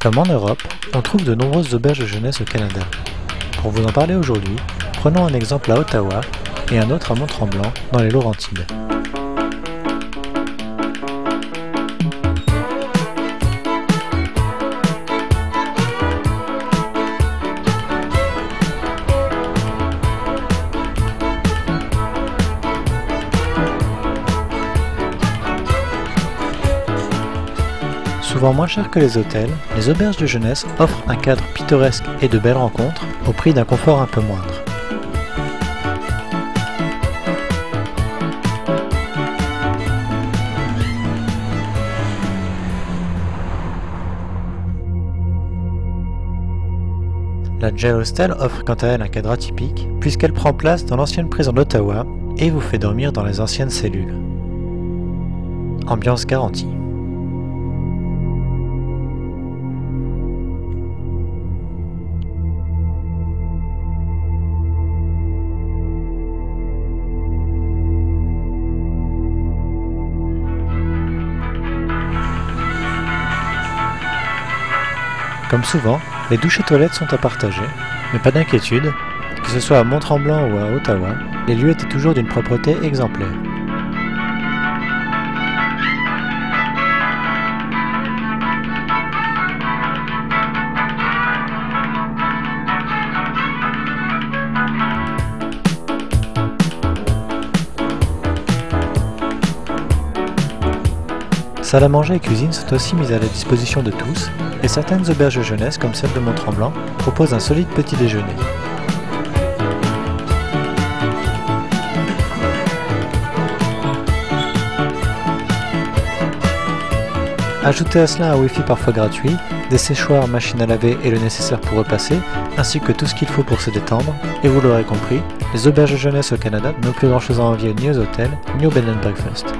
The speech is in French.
Comme en Europe, on trouve de nombreuses auberges de jeunesse au Canada. Pour vous en parler aujourd'hui, prenons un exemple à Ottawa et un autre à Mont-Tremblant dans les Laurentides. Souvent moins cher que les hôtels, les auberges de jeunesse offrent un cadre pittoresque et de belles rencontres au prix d'un confort un peu moindre. La Jail Hostel offre quant à elle un cadre atypique puisqu'elle prend place dans l'ancienne prison d'Ottawa et vous fait dormir dans les anciennes cellules. Ambiance garantie. Comme souvent, les douches et toilettes sont à partager, mais pas d'inquiétude, que ce soit à Mont-Tremblant ou à Ottawa, les lieux étaient toujours d'une propreté exemplaire. Salle à manger et cuisine sont aussi mises à la disposition de tous, et certaines auberges jeunesse, comme celle de Mont-Tremblant, proposent un solide petit déjeuner. Ajoutez à cela un Wi-Fi parfois gratuit, des séchoirs, machines à laver et le nécessaire pour repasser, ainsi que tout ce qu'il faut pour se détendre, et vous l'aurez compris, les auberges jeunesse au Canada n'ont plus grand chose à envier ni aux hôtels, ni au bed and breakfast.